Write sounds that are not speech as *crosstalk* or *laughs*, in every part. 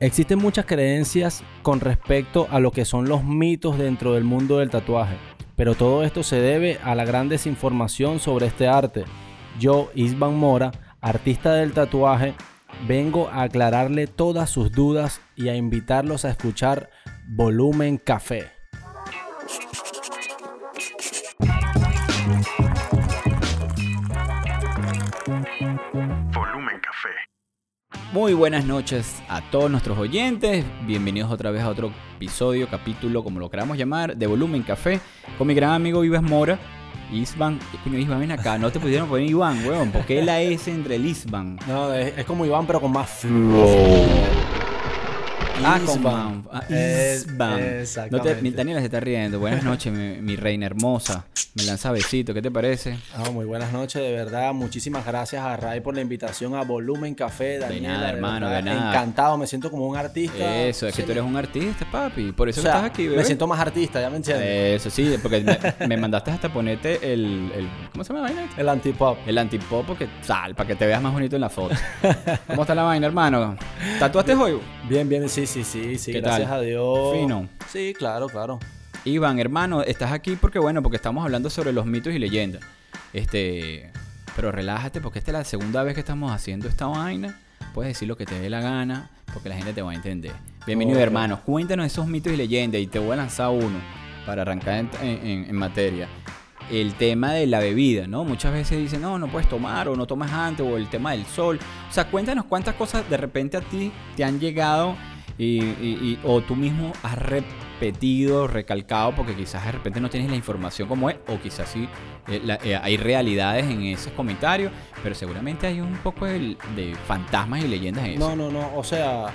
Existen muchas creencias con respecto a lo que son los mitos dentro del mundo del tatuaje, pero todo esto se debe a la gran desinformación sobre este arte. Yo, Isban Mora, artista del tatuaje, vengo a aclararle todas sus dudas y a invitarlos a escuchar Volumen Café. Muy buenas noches a todos nuestros oyentes. Bienvenidos otra vez a otro episodio, capítulo, como lo queramos llamar, de Volumen Café, con mi gran amigo Vives Mora. Isban, ¿qué coño Isban? Ven acá, no te pudieron poner Iván, weón. ¿Por qué la S entre el Isban? No, es, es como Iván, pero con más flow. Ah, con Isban. Ah, Es- Isban. No te, Daniela se está riendo. Buenas noches, mi, mi reina hermosa. Me lanza besito, ¿qué te parece? Ah, muy buenas noches, de verdad. Muchísimas gracias a Ray por la invitación a Volumen Café. Daniela, nada, hermano, de nada. Encantado, me siento como un artista. Eso, es que tú eres un artista, papi. Por eso o que sea, estás aquí, me bebé. siento más artista, ya me entiendes. Eso sí, porque me, me mandaste hasta ponerte el, el- ¿Cómo se llama la vaina? El antipop. El antipop porque sal, para que te veas más bonito en la foto. ¿Cómo está la vaina, hermano? ¿Tatuaste hoy? Bien, bien, sí, sí, sí, sí, ¿Qué gracias tal? a Dios. Fino. Sí, claro, claro. Iván, hermano, estás aquí porque, bueno, porque estamos hablando sobre los mitos y leyendas. Este. Pero relájate porque esta es la segunda vez que estamos haciendo esta vaina. Puedes decir lo que te dé la gana porque la gente te va a entender. Bienvenido, Ok. hermano. Cuéntanos esos mitos y leyendas y te voy a lanzar uno para arrancar en, en- en materia. El tema de la bebida, ¿no? Muchas veces dicen, no, no puedes tomar o no tomas antes o el tema del sol. O sea, cuéntanos cuántas cosas de repente a ti te han llegado y, y- y- o tú mismo has repetido, recalcado, porque quizás de repente no tienes la información como es, o quizás sí eh, la- eh, hay realidades en esos comentarios, pero seguramente hay un poco de, de fantasmas y leyendas en eso. No, no, no. O sea,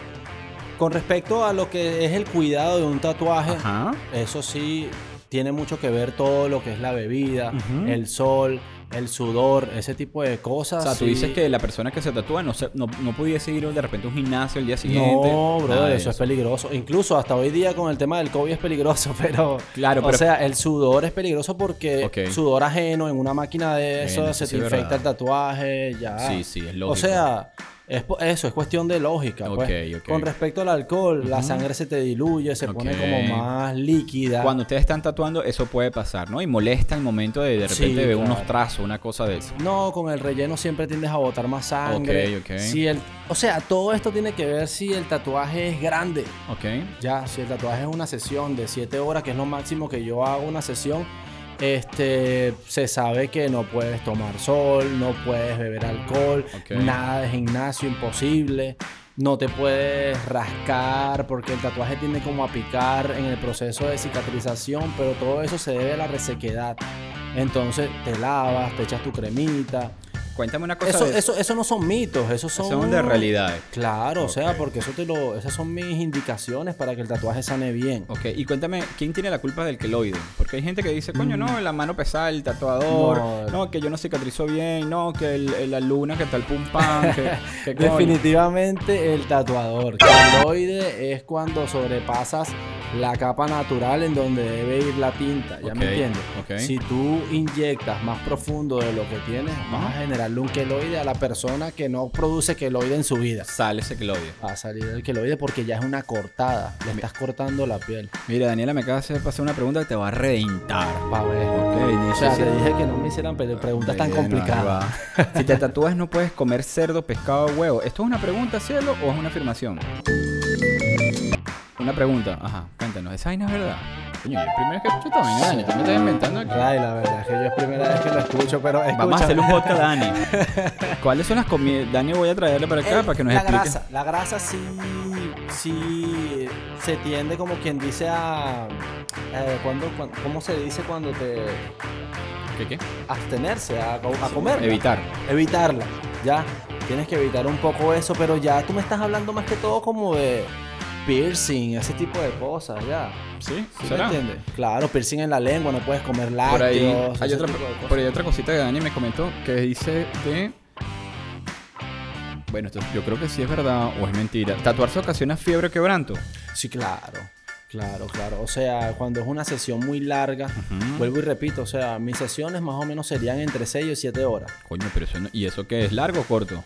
con respecto a lo que es el cuidado de un tatuaje, Ajá. eso sí tiene mucho que ver todo lo que es la bebida, el sol, el sudor, ese tipo de O cosas. sea, tú sí. dices que la persona que se tatúa no, se- no, no pudiese ir de repente a un gimnasio el día siguiente. No, bro, eso es peligroso. Incluso hasta hoy día con el tema del COVID es peligroso, *laughs* pero... Claro, O pero- sea, el sudor es peligroso porque Ok. sudor ajeno en una máquina de eso se te es infecta verdad. el tatuaje, ya. Sí, sí, es O lógico. sea, es, eso es cuestión de lógica. pues. Con respecto al alcohol, la sangre se te diluye, se pone como más líquida. Cuando ustedes están tatuando, eso puede pasar, ¿no? Y molesta el momento de de Sí, repente ver claro. unos trazos, una cosa de eso. No, con el relleno siempre tiendes a botar más sangre. Si el, o sea, todo esto tiene que ver si el tatuaje es grande. Ok. Ya, si el tatuaje es una sesión de 7 horas, que es lo máximo que yo hago una sesión, este, se sabe que no puedes tomar sol, no puedes beber alcohol, nada de gimnasio, imposible. No te puedes rascar porque el tatuaje tiende como a picar en el proceso de cicatrización, pero todo eso se debe a la resequedad. Entonces te lavas, te echas tu cremita. Cuéntame una cosa Eso, de eso, eso no son mitos, esos son, Son de realidades. Claro, o sea, porque eso te lo, esas son mis indicaciones para que el tatuaje sane bien. Ok, y cuéntame, ¿quién tiene la culpa del queloide? Porque hay gente que dice, coño, no, la mano pesada, el tatuador, Mm. No. no, que yo no cicatrizo bien, no, que el- la luna, que tal pum pam, que. *laughs* Definitivamente el tatuador. Keloide es cuando sobrepasas la capa natural en donde debe ir la tinta, ¿ya me entiendes? Si tú inyectas más profundo de lo que tienes, vas a generarle un queloide a la persona que no produce queloide en su vida. Sale ese queloide. Va a salir el queloide porque ya es una cortada, le estás cortando la piel. Mira, Daniela, me acaba de hacer pasar una pregunta que te va a reventar. Pa' ver. Ok, O sea, te dije que no me hicieran preguntas tan complicadas. *laughs* Si te tatúas no puedes comer cerdo, pescado, huevo. ¿Esto es una pregunta, cielo, o es una afirmación? Una pregunta, ajá, cuéntanos, ¿esa vaina es verdad? Coño, yo primera vez que escucho esta vaina, Dani, tú me estás inventando aquí. Ay, la verdad es que yo es primera vez que lo escucho, pero Vamos a escucha. hacerle un podcast a Dani. *laughs* ¿Cuáles son las comidas? Dani, voy a traerle para acá para que nos la explique. grasa, la grasa sí, sí se tiende como quien dice a... eh, cuando, cuan- ¿Cómo se dice cuando te... ¿Qué, qué? abstenerse, a, a comer? Evitar. Evitarla, ya. Tienes que evitar un poco eso, pero ya tú me estás hablando más que todo como de piercing, ese tipo de cosas, ya. ¿Sí? ¿Sí ¿Será? me entiendes? Claro, piercing en la lengua, no puedes comer lácteos. Por ahí, hay otra, por ahí otra cosita que Dani me comentó que dice de... Bueno, esto yo creo que sí es verdad o es mentira. ¿Tatuarse ocasiona fiebre o quebranto? Sí, claro. Claro, claro. O sea, cuando es una sesión muy larga, vuelvo y repito, o sea, mis sesiones más o menos serían entre 6 y 7 horas. Coño, pero eso no- ¿Y eso qué es? ¿Largo o corto?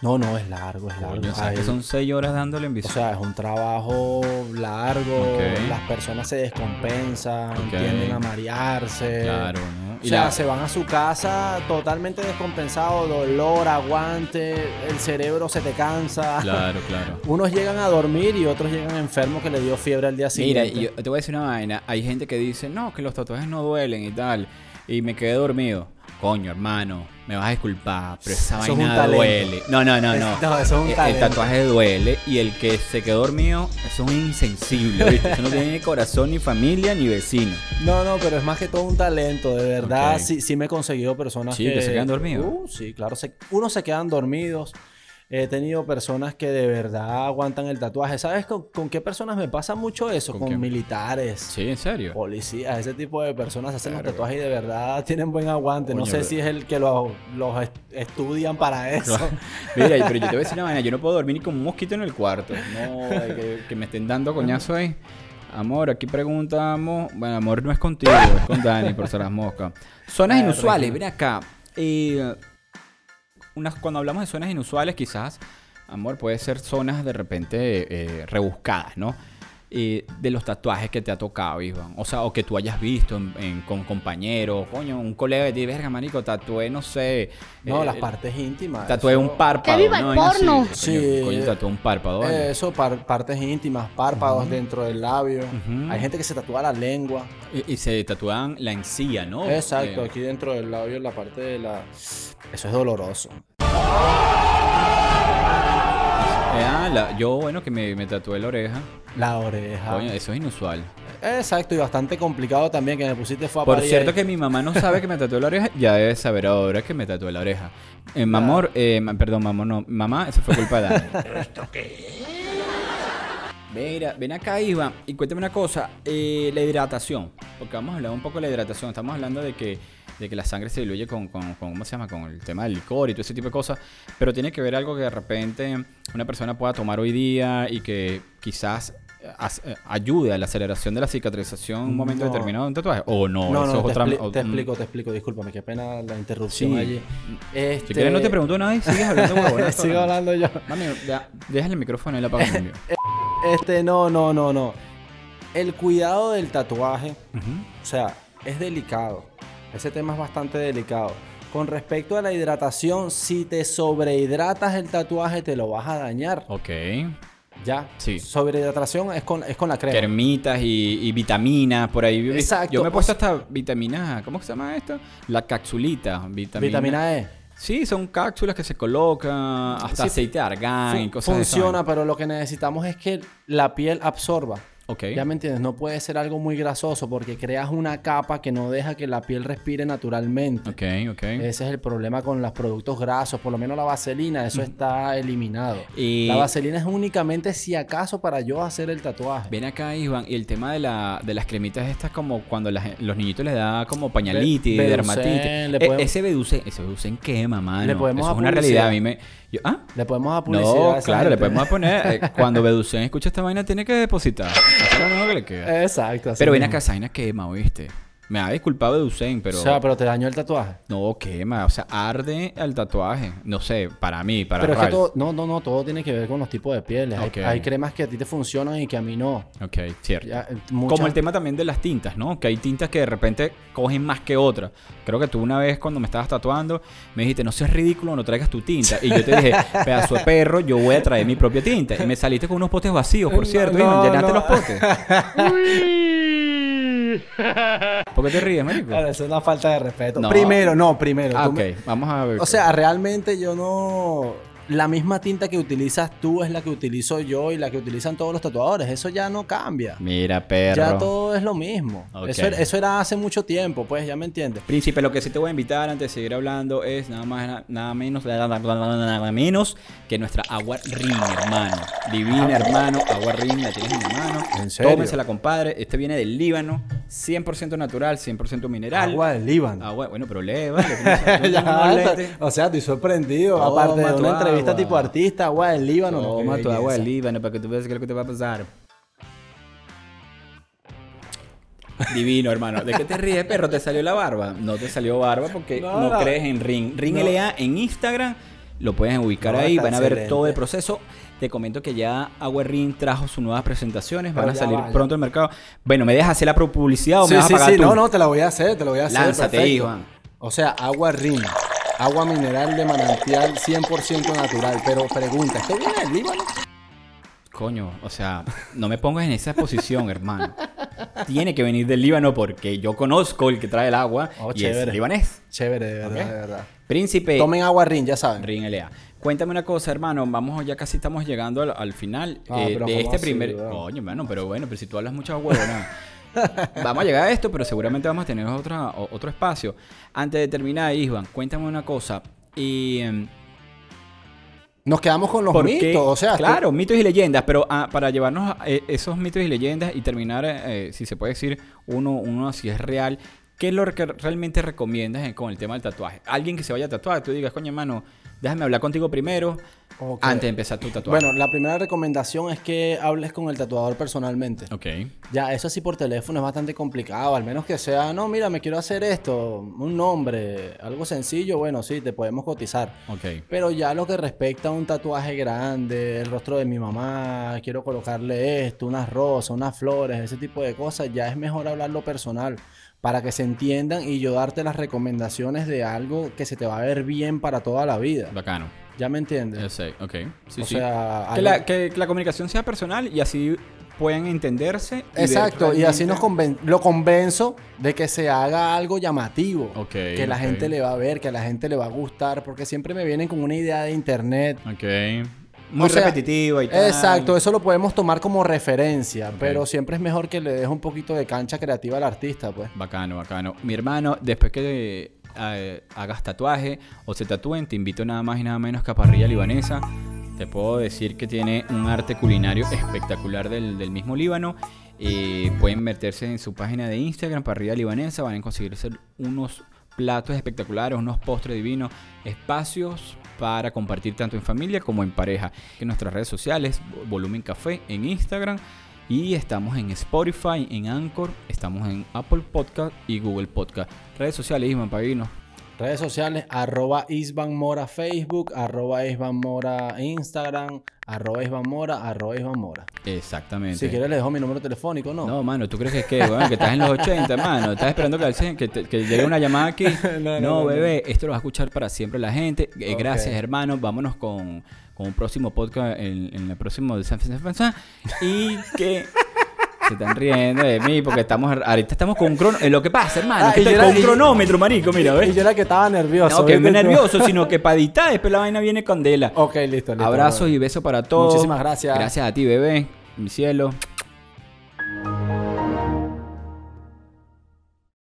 No, no, es largo, es largo. Coño, o sea, que son seis horas dándole en bici. O sea, es un trabajo largo, Ok. las personas se descompensan, tienden a marearse. claro, ¿no? O sea, se van a su casa totalmente descompensados, dolor, aguante, el cerebro se te cansa. Claro, claro. *laughs* Unos llegan a dormir y otros llegan enfermos que le dio fiebre al día Mira, siguiente. y yo te voy a decir una vaina. Hay gente que dice, no, que los tatuajes no duelen y tal. Y me quedé dormido. Coño, hermano, me vas a disculpar, pero esa Eso vaina duele. No, no, no, Es- no. *laughs* no, eso es un El- el, tatuaje duele y el que se quedó dormido es un insensible, ¿viste? Eso no tiene ni corazón, ni familia, ni vecino. No, no, pero es más que todo un talento, de verdad. Ok. Sí, sí me he conseguido personas Sí, que se quedan dormidos. Uh, sí, claro. se- unos se quedan dormidos. He tenido personas que de verdad aguantan el tatuaje. ¿Sabes con, con qué personas me pasa mucho eso? ¿Con Con, militares, Sí, en serio. policías, ese tipo de personas hacen los tatuajes y de verdad tienen buen aguante. no sé si es el que los, los est- estudian para eso. *laughs* Mira, pero yo te voy a *laughs* decir una vaina, yo no puedo dormir ni como un mosquito en el cuarto. No, que, que me estén dando coñazo ahí. Amor, aquí preguntamos. Bueno, amor no es contigo, es con Dani por ser las moscas. Zonas inusuales, ven acá. Eh, unas, cuando hablamos de zonas inusuales, quizás, amor, puede ser zonas de repente eh, rebuscadas, ¿no? Eh, de los tatuajes que te ha tocado, Iván. O sea, o que tú hayas visto en- en- con compañeros, coño, un colega de ti, verga, marico, tatué, no sé. No, eh, las partes íntimas. Tatué eso- un párpado. ¡Que viva el ¿no? Porno! Coño, Sí. Coño, tatué un párpado. ¿vale? Eso, par- partes íntimas, párpados dentro del labio. Hay gente que se tatúa la lengua. Y, y se tatúan la encía, ¿no? Exacto, Eh, aquí dentro del labio, en la parte de la. Eso es doloroso. Ah, la- yo, bueno, que me, me tatué la oreja. La oreja. Coño, eso es inusual. Exacto, y bastante complicado también que me pusiste fue a Por parir cierto ahí. que mi mamá no sabe que me tatué la oreja, ya debe saber ahora que me tatué la oreja. Eh, mamor, eh, ma- perdón, mamá, no. Mamá, eso fue culpa de Dani. *laughs* Mira, ven acá, Iván, y cuéntame una cosa, eh, la hidratación, porque vamos a hablar un poco de la hidratación, estamos hablando de que, de que la sangre se diluye con, con, con- ¿cómo se llama? Con el tema del licor y todo ese tipo de cosas, pero tiene que ver algo que de repente una persona pueda tomar hoy día y que quizás eh, eh, ayude a la aceleración de la cicatrización en un momento No. determinado de un tatuaje, o no, No, eso no, es te, otra... expli- o- te mm, explico, te explico. Discúlpame, qué pena la interrupción Sí. allí. Este... Si quieres no te pregunto nada y sigues hablando *laughs* huevonadas, Sigo hablando yo. Mami, ya, déjale el micrófono y la cambio. *laughs* Este, no, no, no, no. El cuidado del tatuaje, o sea, es delicado. Ese tema es bastante delicado. Con respecto a la hidratación, si te sobrehidratas el tatuaje, te lo vas a dañar. Ok. Ya. Sí. Sobrehidratación es con, es con la crema. Termitas y, y vitaminas por ahí. Exacto, Yo me he puesto hasta vitaminas, ¿cómo se llama esto? La capsulita. Vitamina, Vitamina E. Sí, son cápsulas que se colocan, hasta Sí, aceite de argán y cosas Funciona, pero lo que necesitamos es que la piel absorba. Ok. Ya me entiendes, no puede ser algo muy grasoso porque creas una capa que no deja que la piel respire naturalmente. Ok, ok. Ese es el problema con los productos grasos, por lo menos la vaselina, eso está eliminado. Y- La vaselina es únicamente si acaso para yo hacer el tatuaje. Ven acá, Iván, y el tema de, la, de las cremitas estas como cuando la gen- los niñitos les da como pañalitis, Be- dermatitis. E- ese beducen, ese beducen quema, mano. Le podemos Eso es una publicidad. realidad. A mí me... yo- ¿Ah? Le podemos dar publicidad. a No, claro, le podemos poner. eh, *laughs* cuando Beducen escucha esta vaina, tiene que depositar. *laughs* Exacto. pero ven acá, esa vaina quema, ¿oíste? Me ha disculpado Bedusen, pero. O sea, pero te dañó el tatuaje. No, quema. O sea, arde el tatuaje. No sé, para mí, para pero es que todo, no, no, no, todo tiene que ver con los tipos de pieles. Hay- Ok. Hay, cremas que a ti te funcionan y que a mí no. Ok, cierto. Ya, eh, muchas- Como el tema también de las tintas, ¿no? Que hay tintas que de repente cogen más que otras. Creo que tú una vez cuando me estabas tatuando me dijiste, no seas ridículo, no traigas tu tinta. Y yo te dije, *laughs* pedazo de perro, yo voy a traer mi propia tinta. Y me saliste con unos potes vacíos, por No, cierto. no, y llenaste no. los potes. *laughs* *laughs* ¿Por qué te ríes, marico? Claro, eso es una falta de respeto. No. Primero, no, primero. Ah, ok, me- vamos a ver. O sea, realmente yo no. La misma tinta que utilizas tú es la que utilizo yo y la que utilizan todos los tatuadores. Eso ya no cambia. Mira, perro. Ya todo es lo mismo. Ok. Eso, era, eso era hace mucho tiempo, pues, ya me entiendes. Príncipe, lo que sí te voy a invitar antes de seguir hablando es nada más, nada menos, nada menos que nuestra agua ring, hermano. Divina, hermano. Agua ring, la tienes en la mano. ¿En serio? Tómensela, compadre. Este viene del Líbano. 100% natural, 100% mineral. Agua del Líbano. Agua, bueno, pero lee, vale. *laughs* o sea, estoy sorprendido. Toma Aparte de una entrevista agua. tipo artista, agua del Líbano. no, Toma tu agua del. Líbano para que tú veas qué es lo que te va a pasar. Divino, hermano. ¿De qué te ríes, perro? ¿Te salió la barba? No te salió barba porque no, crees en Ring. Ring. LA en Instagram. lo pueden ubicar ahí, van a ver excelente. todo el proceso. Te comento que ya Agua Ring trajo sus nuevas presentaciones, van Pero a salir pronto al mercado. Bueno, ¿me dejas hacer la publicidad o me Sí, vas a sí, pagar sí, tú? no, no, te la voy a hacer, te lo voy a hacer. Lánzate. Iván. O sea, agua RIN, agua mineral de manantial 100% natural. Pero pregunta, ¿esto viene del Líbano? Coño, o sea, no me pongas en esa posición, *laughs* hermano. Tiene que venir del Líbano porque yo conozco el que trae el agua Oh, y es chévere. libanés. Chévere, de verdad, de verdad. Príncipe Tomen agua RIN, ya saben. Rin LA. Cuéntame una cosa, hermano. Vamos, ya casi estamos llegando al, al final Ah, eh, de ¿cómo este primer. Coño, hermano, pero bueno, pero si tú hablas muchas huevonas. *laughs* vamos a llegar a esto, pero seguramente vamos a tener otra, otro espacio. Antes de terminar, Isvan, cuéntame una cosa. Y, em, Nos quedamos con los ¿por mitos, o sea, tú- claro, mitos y leyendas, pero ah, para llevarnos a, eh, esos mitos y leyendas y terminar, eh, si se puede decir, uno, uno si es real, ¿qué es lo que realmente recomiendas en- con el tema del tatuaje? Alguien que se vaya a tatuar, tú digas, coño, hermano, déjame hablar contigo primero antes de empezar tu tatuaje. Bueno, la primera recomendación es que hables con el tatuador personalmente. Ok. Ya, eso así por teléfono es bastante complicado, al menos que sea, no, mira, me quiero hacer esto, un nombre, algo sencillo, bueno, sí, te podemos cotizar. Ok. Pero ya lo que respecta a un tatuaje grande, el rostro de mi mamá, quiero colocarle esto, unas rosas, unas flores, ese tipo de cosas, ya es mejor hablarlo personal para que se entiendan y yo darte las recomendaciones de algo que se te va a ver bien para toda la vida. Bacano. ¿Ya me entiendes? Yo sé, ok. Sí, o sí. sea, que, la, que la comunicación sea personal y así puedan entenderse. y Exacto, y así nos conven- lo convenzo de que se haga algo llamativo. Ok, que la gente le va a ver, que a la gente le va a gustar, porque siempre me vienen con una idea de internet. Ok. Muy O sea, repetitiva y tal. Exacto, eso lo podemos tomar como referencia, pero siempre es mejor que le deje un poquito de cancha creativa al artista, pues. Bacano, bacano. Mi hermano, después que eh, hagas tatuaje o se tatúen, te invito nada más y nada menos que a Parrilla Libanesa. Te puedo decir que tiene un arte culinario espectacular del, del mismo Líbano. Eh, pueden meterse en su página de Instagram, Parrilla Libanesa, van a conseguirse unos platos espectaculares, unos postres divinos, espacios para compartir tanto en familia como en pareja. En nuestras redes sociales, Volumen Café en Instagram. Y estamos en Spotify, en Anchor, estamos en Apple Podcast y Google Podcast. Redes sociales, Isman Pavino. Redes sociales, arroba Isban Mora Facebook, arroba Isban Mora Instagram, arroba Isban Mora, arroba Isban Mora. Exactamente. Si quieres le dejo mi número telefónico, ¿no? No, mano, ¿tú crees que es que, bueno, que estás en los 80, mano? Estás esperando que, que, te- que llegue una llamada aquí. *laughs* No, No, no, no, bebé, esto lo va a escuchar para siempre la gente. Eh. Gracias, hermano. Vámonos con, con un próximo podcast en, en el próximo de San Francisco. Y que se están riendo de mí porque estamos ahorita estamos con un cronómetro. Lo que pasa, hermano, Ah, que y estoy era- con un y- cronómetro, marico, mira, Y ¿ves? yo era que estaba nervioso. No, que ¿viste? nervioso, sino que para editar, después la vaina viene con Dela. Ok, listo, listo. Abrazos y besos para todos. Muchísimas gracias. Gracias a ti, bebé, mi cielo.